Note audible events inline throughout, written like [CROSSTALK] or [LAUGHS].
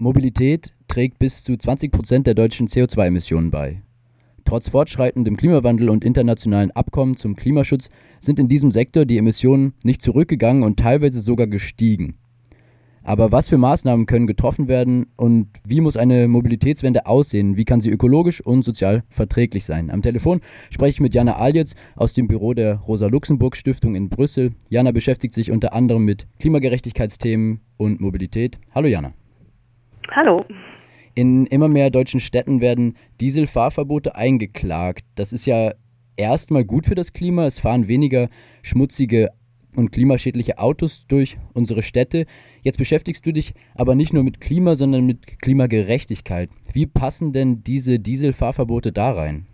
Mobilität trägt bis zu 20 Prozent der deutschen CO2-Emissionen bei. Trotz fortschreitendem Klimawandel und internationalen Abkommen zum Klimaschutz sind in diesem Sektor die Emissionen nicht zurückgegangen und teilweise sogar gestiegen. Aber was für Maßnahmen können getroffen werden und wie muss eine Mobilitätswende aussehen? Wie kann sie ökologisch und sozial verträglich sein? Am Telefon spreche ich mit Jana Aljetz aus dem Büro der Rosa-Luxemburg-Stiftung in Brüssel. Jana beschäftigt sich unter anderem mit Klimagerechtigkeitsthemen und Mobilität. Hallo Jana. Hallo. In immer mehr deutschen Städten werden Dieselfahrverbote eingeklagt. Das ist ja erstmal gut für das Klima. Es fahren weniger schmutzige und klimaschädliche Autos durch unsere Städte. Jetzt beschäftigst du dich aber nicht nur mit Klima, sondern mit Klimagerechtigkeit. Wie passen denn diese Dieselfahrverbote da rein?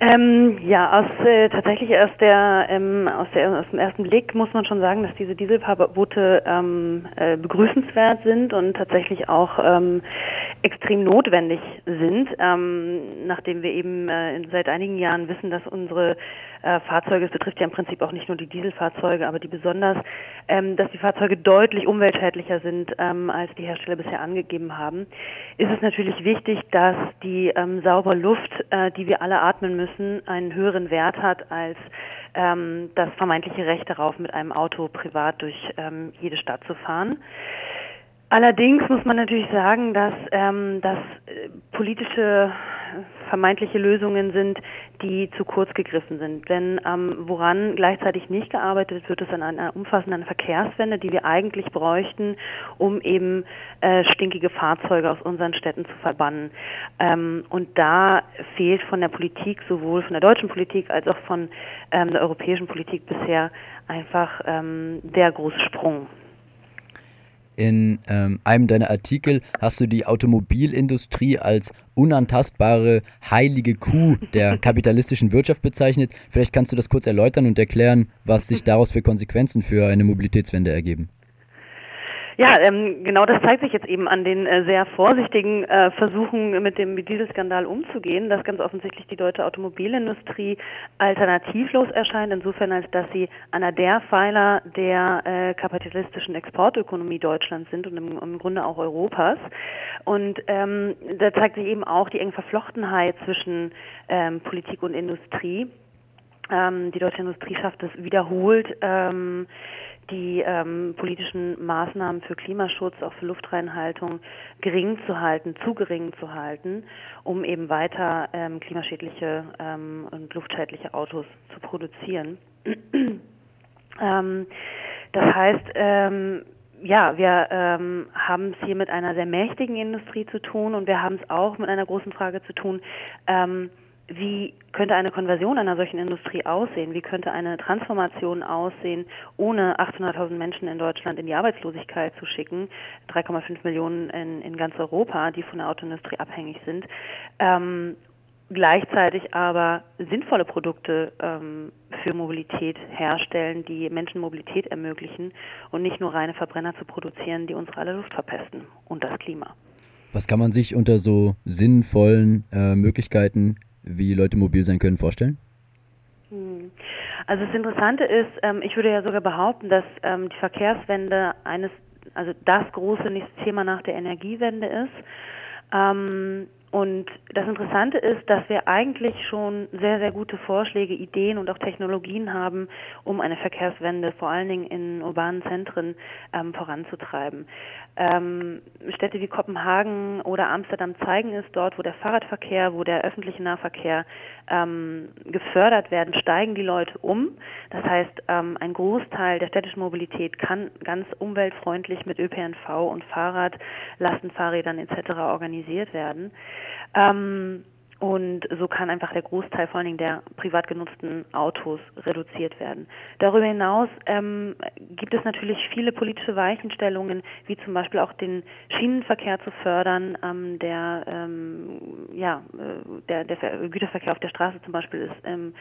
Ähm, ja, aus, äh, tatsächlich aus, der, ähm, aus, der, aus dem ersten Blick muss man schon sagen, dass diese Dieselverbote ähm, äh, begrüßenswert sind und tatsächlich auch ähm, extrem notwendig sind, ähm, nachdem wir eben äh, seit einigen Jahren wissen, dass unsere äh, Fahrzeuge, es betrifft ja im Prinzip auch nicht nur die Dieselfahrzeuge, aber die besonders, ähm, dass die Fahrzeuge deutlich umweltschädlicher sind, ähm, als die Hersteller bisher angegeben haben, ist es natürlich wichtig, dass die ähm, saubere Luft, äh, die wir alle atmen müssen, einen höheren Wert hat als ähm, das vermeintliche Recht darauf, mit einem Auto privat durch ähm, jede Stadt zu fahren. Allerdings muss man natürlich sagen, dass ähm, das äh, politische vermeintliche Lösungen sind, die zu kurz gegriffen sind. Denn ähm, woran gleichzeitig nicht gearbeitet wird, ist an einer umfassenden Verkehrswende, die wir eigentlich bräuchten, um eben äh, stinkige Fahrzeuge aus unseren Städten zu verbannen. Ähm, und da fehlt von der Politik, sowohl von der deutschen Politik als auch von ähm, der europäischen Politik bisher einfach ähm, der große Sprung. In ähm, einem deiner Artikel hast du die Automobilindustrie als unantastbare heilige Kuh der [LAUGHS] kapitalistischen Wirtschaft bezeichnet. Vielleicht kannst du das kurz erläutern und erklären, was sich daraus für Konsequenzen für eine Mobilitätswende ergeben. Ja, ähm, genau das zeigt sich jetzt eben an den äh, sehr vorsichtigen äh, Versuchen, mit dem Dieselskandal umzugehen, dass ganz offensichtlich die deutsche Automobilindustrie alternativlos erscheint, insofern als dass sie einer der Pfeiler der äh, kapitalistischen Exportökonomie Deutschlands sind und im, im Grunde auch Europas. Und ähm, da zeigt sich eben auch die enge Verflochtenheit zwischen ähm, Politik und Industrie. Ähm, die deutsche Industrie schafft es wiederholt, ähm, die ähm, politischen Maßnahmen für Klimaschutz, auch für Luftreinhaltung gering zu halten, zu gering zu halten, um eben weiter ähm, klimaschädliche ähm, und luftschädliche Autos zu produzieren. [CLEARS THROAT] ähm, das heißt, ähm, ja, wir ähm, haben es hier mit einer sehr mächtigen Industrie zu tun und wir haben es auch mit einer großen Frage zu tun, ähm, wie könnte eine Konversion einer solchen Industrie aussehen? Wie könnte eine Transformation aussehen, ohne 800.000 Menschen in Deutschland in die Arbeitslosigkeit zu schicken, 3,5 Millionen in, in ganz Europa, die von der Autoindustrie abhängig sind, ähm, gleichzeitig aber sinnvolle Produkte ähm, für Mobilität herstellen, die Menschen Mobilität ermöglichen und nicht nur reine Verbrenner zu produzieren, die unsere alle Luft verpesten und das Klima. Was kann man sich unter so sinnvollen äh, Möglichkeiten wie Leute mobil sein können, vorstellen? Hm. Also das Interessante ist, ähm, ich würde ja sogar behaupten, dass ähm, die Verkehrswende eines, also das große nächste Thema nach der Energiewende ist. Ähm, und das Interessante ist, dass wir eigentlich schon sehr, sehr gute Vorschläge, Ideen und auch Technologien haben, um eine Verkehrswende vor allen Dingen in urbanen Zentren ähm, voranzutreiben. Ähm, Städte wie Kopenhagen oder Amsterdam zeigen es dort, wo der Fahrradverkehr, wo der öffentliche Nahverkehr ähm, gefördert werden, steigen die Leute um. Das heißt, ähm, ein Großteil der städtischen Mobilität kann ganz umweltfreundlich mit ÖPNV und Fahrrad, Lastenfahrrädern etc. organisiert werden. Ähm, und so kann einfach der Großteil vor allen Dingen der privat genutzten Autos reduziert werden. Darüber hinaus ähm, gibt es natürlich viele politische Weichenstellungen, wie zum Beispiel auch den Schienenverkehr zu fördern. Ähm, der, ähm, ja, äh, der, der Güterverkehr auf der Straße zum Beispiel ist ähm,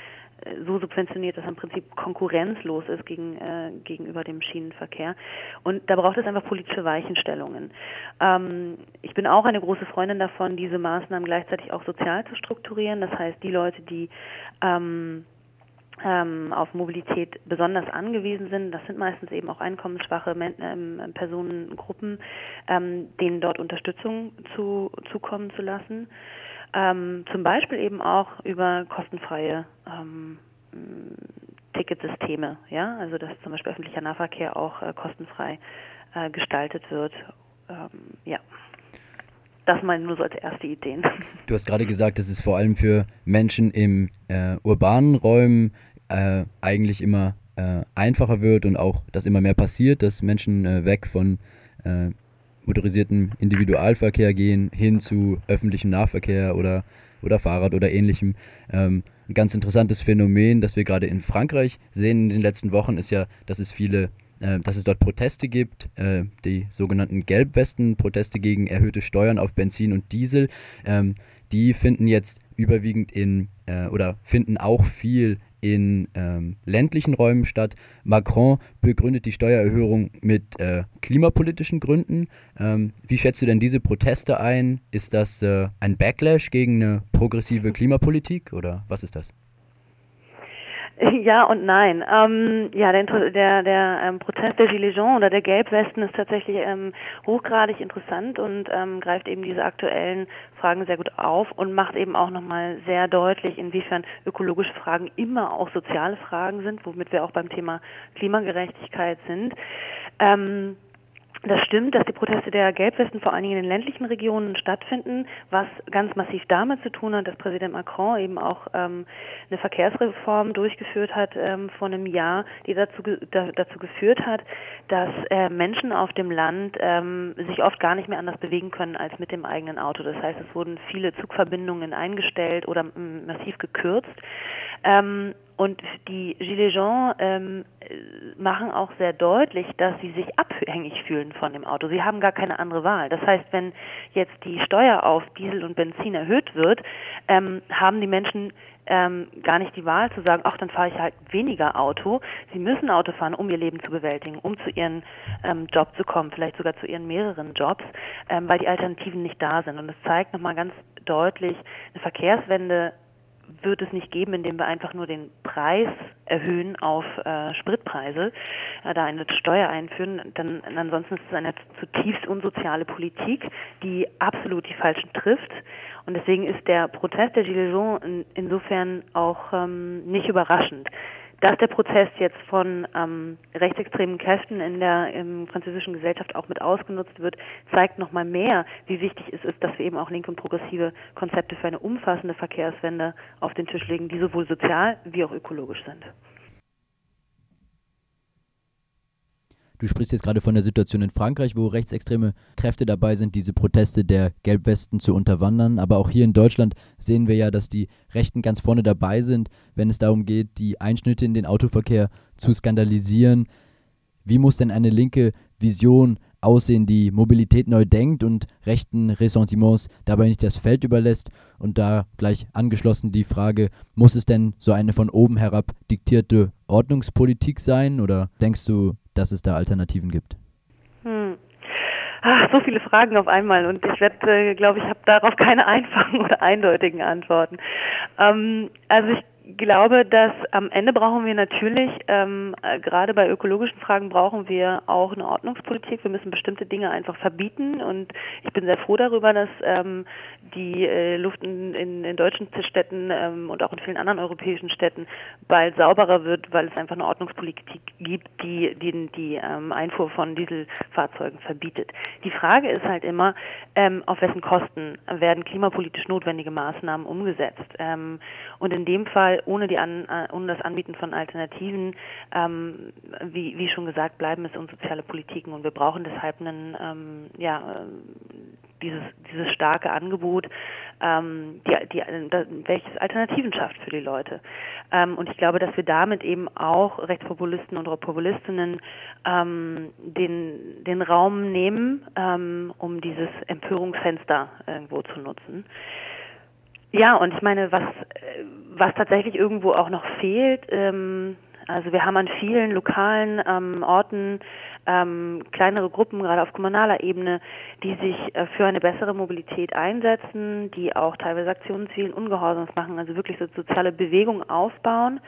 so subventioniert, dass im Prinzip konkurrenzlos ist gegen, äh, gegenüber dem Schienenverkehr. Und da braucht es einfach politische Weichenstellungen. Ähm, ich bin auch eine große Freundin davon, diese Maßnahmen gleichzeitig auch sozial zu strukturieren. Das heißt, die Leute, die ähm, ähm, auf Mobilität besonders angewiesen sind. Das sind meistens eben auch einkommensschwache ähm, Personengruppen, ähm, denen dort Unterstützung zu, zukommen zu lassen. Ähm, zum Beispiel eben auch über kostenfreie ähm, Ticketsysteme, ja, also dass zum Beispiel öffentlicher Nahverkehr auch äh, kostenfrei äh, gestaltet wird. Ähm, ja. Das mal nur so als erste Ideen. [LAUGHS] Du hast gerade gesagt, dass es vor allem für Menschen im äh, urbanen Räumen äh, eigentlich immer äh, einfacher wird und auch, dass immer mehr passiert, dass Menschen äh, weg von motorisiertem Individualverkehr gehen hin zu öffentlichem Nahverkehr oder, oder Fahrrad oder ähnlichem. Ähm, ein ganz interessantes Phänomen, das wir gerade in Frankreich sehen in den letzten Wochen, ist ja, dass es viele äh, dass es dort Proteste gibt, äh, die sogenannten Gelbwesten-Proteste gegen erhöhte Steuern auf Benzin und Diesel. Ähm, die finden jetzt überwiegend in äh, oder finden auch viel in ähm, ländlichen Räumen statt. Macron begründet die Steuererhöhung mit äh, klimapolitischen Gründen. Ähm, wie schätzt du denn diese Proteste ein? Ist das äh, ein Backlash gegen eine progressive Klimapolitik oder was ist das? [LAUGHS] Ja und nein. Ähm, ja, der, der, der ähm, Protest der Gilets jaunes oder der Gelbwesten ist tatsächlich ähm, hochgradig interessant und ähm, greift eben diese aktuellen Fragen sehr gut auf und macht eben auch nochmal sehr deutlich, inwiefern ökologische Fragen immer auch soziale Fragen sind, womit wir auch beim Thema Klimagerechtigkeit sind. Ähm, das stimmt, dass die Proteste der Gelbwesten vor allen Dingen in den ländlichen Regionen stattfinden, was ganz massiv damit zu tun hat, dass Präsident Macron eben auch ähm, eine Verkehrsreform durchgeführt hat ähm, vor einem Jahr, die dazu, da, dazu geführt hat, dass äh, Menschen auf dem Land ähm, sich oft gar nicht mehr anders bewegen können als mit dem eigenen Auto. Das heißt, es wurden viele Zugverbindungen eingestellt oder massiv gekürzt. Ähm, und die Gilets jaunes ähm, machen auch sehr deutlich, dass sie sich abhängig fühlen von dem Auto. Sie haben gar keine andere Wahl. Das heißt, wenn jetzt die Steuer auf Diesel und Benzin erhöht wird, ähm, haben die Menschen ähm, gar nicht die Wahl zu sagen, ach, dann fahre ich halt weniger Auto. Sie müssen Auto fahren, um ihr Leben zu bewältigen, um zu ihrem ähm, Job zu kommen, vielleicht sogar zu ihren mehreren Jobs, ähm, weil die Alternativen nicht da sind. Und es zeigt nochmal ganz deutlich, eine Verkehrswende wird es nicht geben, indem wir einfach nur den Preis erhöhen auf äh, Spritpreise, äh, da eine Steuer einführen. Dann, ansonsten ist es eine zutiefst unsoziale Politik, die absolut die Falschen trifft. Und deswegen ist der Protest der Gilets jaunes in, insofern auch ähm, nicht überraschend. Dass der Prozess jetzt von ähm, rechtsextremen Kräften in der in französischen Gesellschaft auch mit ausgenutzt wird, zeigt nochmal mehr, wie wichtig es ist, dass wir eben auch linke und progressive Konzepte für eine umfassende Verkehrswende auf den Tisch legen, die sowohl sozial wie auch ökologisch sind. Du sprichst jetzt gerade von der Situation in Frankreich, wo rechtsextreme Kräfte dabei sind, diese Proteste der Gelbwesten zu unterwandern. Aber auch hier in Deutschland sehen wir ja, dass die Rechten ganz vorne dabei sind, wenn es darum geht, die Einschnitte in den Autoverkehr zu skandalisieren. Wie muss denn eine linke Vision aussehen, die Mobilität neu denkt und rechten Ressentiments dabei nicht das Feld überlässt? Und da gleich angeschlossen die Frage, muss es denn so eine von oben herab diktierte Ordnungspolitik sein? Oder denkst du, dass es da Alternativen gibt? Hm. Ach, so viele Fragen auf einmal und ich werde, äh, glaube ich, habe darauf keine [LAUGHS] einfachen oder eindeutigen Antworten. Ähm, also ich glaube, dass am Ende brauchen wir natürlich, ähm, äh, gerade bei ökologischen Fragen brauchen wir auch eine Ordnungspolitik. Wir müssen bestimmte Dinge einfach verbieten und ich bin sehr froh darüber, dass ähm, die äh, Luft in, in, in deutschen Städten ähm, und auch in vielen anderen europäischen Städten bald sauberer wird, weil es einfach eine Ordnungspolitik gibt, die die, die ähm, Einfuhr von Dieselfahrzeugen verbietet. Die Frage ist halt immer, ähm, auf wessen Kosten werden klimapolitisch notwendige Maßnahmen umgesetzt. Ähm, und in dem Fall ohne, die An, äh, ohne das Anbieten von Alternativen, ähm, wie, wie schon gesagt, bleiben es unsoziale Politiken und wir brauchen deshalb einen, ähm, ja, äh, dieses, dieses starke Angebot, ähm, die, die, welches Alternativen schafft für die Leute. Ähm, und ich glaube, dass wir damit eben auch Rechtspopulisten und Populistinnen ähm, den, den Raum nehmen, ähm, um dieses Empörungsfenster irgendwo zu nutzen. Ja, und ich meine, was, was tatsächlich irgendwo auch noch fehlt, ähm, Also wir haben an vielen lokalen ähm, Orten ähm, kleinere Gruppen, gerade auf kommunaler Ebene, die sich äh, für eine bessere Mobilität einsetzen, die auch teilweise Aktionen zivilen Ungehorsams machen, also wirklich so soziale Bewegungen aufbauen.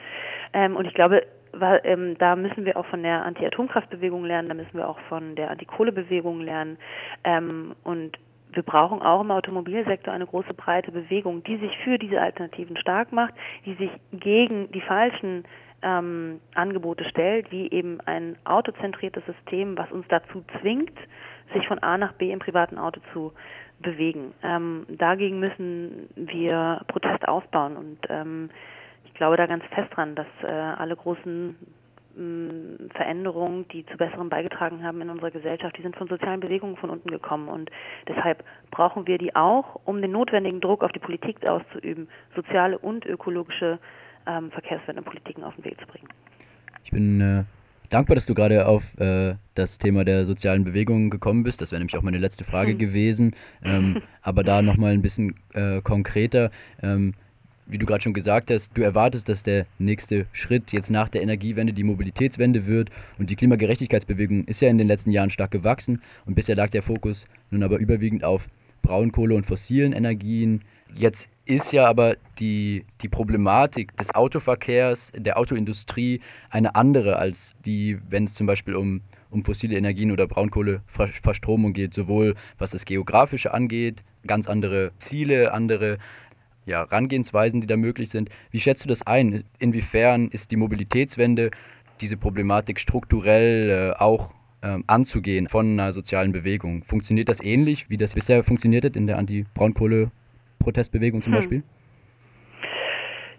Ähm, und ich glaube, weil, ähm, da müssen wir auch von der Anti-Atomkraftbewegung lernen, da müssen wir auch von der Anti-Kohle-Bewegung lernen. Ähm, und wir brauchen auch im Automobilsektor eine große breite Bewegung, die sich für diese Alternativen stark macht, die sich gegen die falschen ähm, Angebote stellt, wie eben ein autozentriertes System, was uns dazu zwingt, sich von A nach B im privaten Auto zu bewegen. Ähm, dagegen müssen wir Protest aufbauen und ähm, ich glaube da ganz fest dran, dass äh, alle großen Veränderungen, die zu Besserem beigetragen haben in unserer Gesellschaft, die sind von sozialen Bewegungen von unten gekommen. Und deshalb brauchen wir die auch, um den notwendigen Druck auf die Politik auszuüben, soziale und ökologische ähm, Verkehrswendepolitiken auf den Weg zu bringen. Ich bin äh, dankbar, dass du gerade auf äh, das Thema der sozialen Bewegungen gekommen bist. Das wäre nämlich auch meine letzte Frage hm. gewesen. Ähm, [LAUGHS] aber da nochmal ein bisschen äh, konkreter. Ähm, wie du gerade schon gesagt hast, du erwartest, dass der nächste Schritt jetzt nach der Energiewende die Mobilitätswende wird und die Klimagerechtigkeitsbewegung ist ja in den letzten Jahren stark gewachsen und bisher lag der Fokus nun aber überwiegend auf Braunkohle und fossilen Energien. Jetzt ist ja aber die, die Problematik des Autoverkehrs, der Autoindustrie eine andere als die, wenn es zum Beispiel um, um fossile Energien oder Braunkohleverstromung geht, sowohl was das Geografische angeht, ganz andere Ziele, andere ja, Herangehensweisen, die da möglich sind. Wie schätzt du das ein? Inwiefern ist die Mobilitätswende diese Problematik strukturell äh, auch ähm, anzugehen von einer sozialen Bewegung? Funktioniert das ähnlich, wie das bisher funktioniert hat in der Anti-Braunkohle- Protestbewegung zum hm. Beispiel?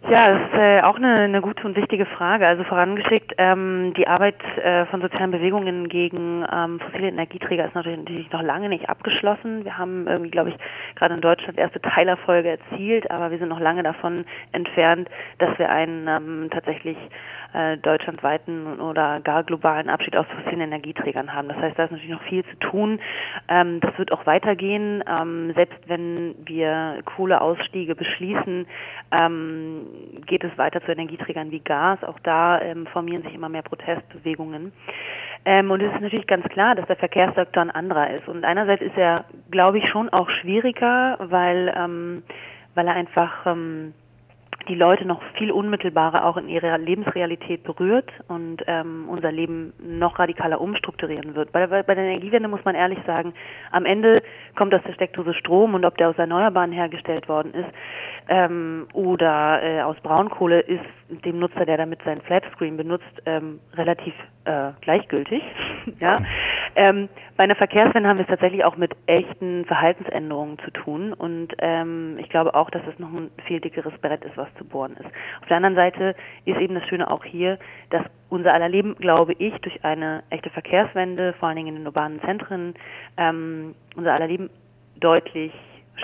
Ja, das ist äh, auch eine, eine gute und wichtige Frage. Also vorangeschickt, ähm, die Arbeit äh, von sozialen Bewegungen gegen ähm, fossile Energieträger ist natürlich noch lange nicht abgeschlossen. Wir haben irgendwie, glaube ich, gerade in Deutschland erste Teilerfolge erzielt, aber wir sind noch lange davon entfernt, dass wir einen ähm, tatsächlich äh, deutschlandweiten oder gar globalen Abschied aus fossilen Energieträgern haben. Das heißt, da ist natürlich noch viel zu tun. Ähm, das wird auch weitergehen. Ähm, selbst wenn wir Kohleausstiege beschließen, ähm, geht es weiter zu Energieträgern wie Gas. Auch da ähm, formieren sich immer mehr Protestbewegungen. Ähm, und es ist natürlich ganz klar, dass der Verkehrssektor ein anderer ist. Und einerseits ist er, glaube ich, schon auch schwieriger, weil, ähm, weil er einfach ähm, die Leute noch viel unmittelbarer auch in ihrer Lebensrealität berührt und ähm, unser Leben noch radikaler umstrukturieren wird. Bei, bei, bei der Energiewende muss man ehrlich sagen, am Ende kommt aus der Steckdose Strom und ob der aus Erneuerbaren hergestellt worden ist ähm, oder äh, aus Braunkohle, ist dem Nutzer, der damit seinen Flatscreen benutzt, ähm, relativ äh, gleichgültig. [LAUGHS] ja. Ähm, bei einer Verkehrswende haben wir es tatsächlich auch mit echten Verhaltensänderungen zu tun und ähm, ich glaube auch, dass es noch ein viel dickeres Brett ist, was zu bohren ist. Auf der anderen Seite ist eben das Schöne auch hier, dass unser aller Leben, glaube ich, durch eine echte Verkehrswende, vor allen Dingen in den urbanen Zentren, ähm, unser aller Leben deutlich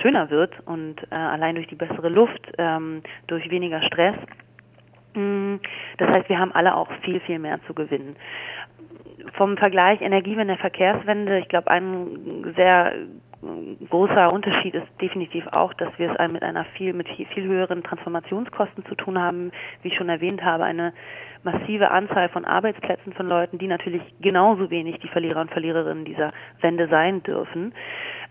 schöner wird und äh, allein durch die bessere Luft, ähm, durch weniger Stress. Mm, das heißt, wir haben alle auch viel, viel mehr zu gewinnen vom Vergleich Energiewende, Verkehrswende, ich glaube, ein sehr großer Unterschied ist definitiv auch, dass wir es mit einer viel, mit viel, höheren Transformationskosten zu tun haben. Wie ich schon erwähnt habe, eine massive Anzahl von Arbeitsplätzen von Leuten, die natürlich genauso wenig die Verlierer und Verliererinnen dieser Wende sein dürfen.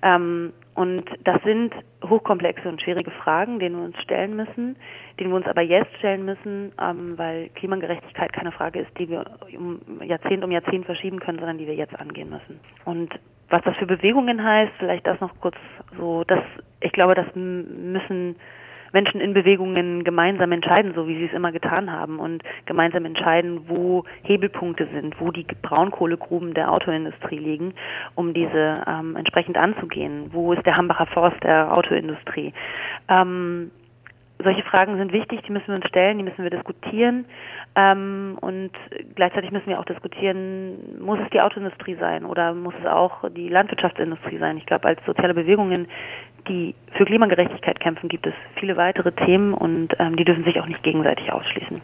Ähm, und das sind hochkomplexe und schwierige Fragen, denen wir uns stellen müssen, denen wir uns aber jetzt stellen müssen, ähm, weil Klimagerechtigkeit keine Frage ist, die wir um Jahrzehnt um Jahrzehnt verschieben können, sondern die wir jetzt angehen müssen. Und was das für Bewegungen heißt, vielleicht das noch kurz so, dass ich glaube, das müssen Menschen in Bewegungen gemeinsam entscheiden, so wie sie es immer getan haben und gemeinsam entscheiden, wo Hebelpunkte sind, wo die Braunkohlegruben der Autoindustrie liegen, um diese ähm, entsprechend anzugehen. Wo ist der Hambacher Forst der Autoindustrie? Ähm, solche Fragen sind wichtig, die müssen wir uns stellen, die müssen wir diskutieren. Ähm, und gleichzeitig müssen wir auch diskutieren, muss es die Autoindustrie sein oder muss es auch die Landwirtschaftsindustrie sein? Ich glaube, als soziale Bewegungen, die für Klimagerechtigkeit kämpfen, gibt es viele weitere Themen und ähm, die dürfen sich auch nicht gegenseitig ausschließen.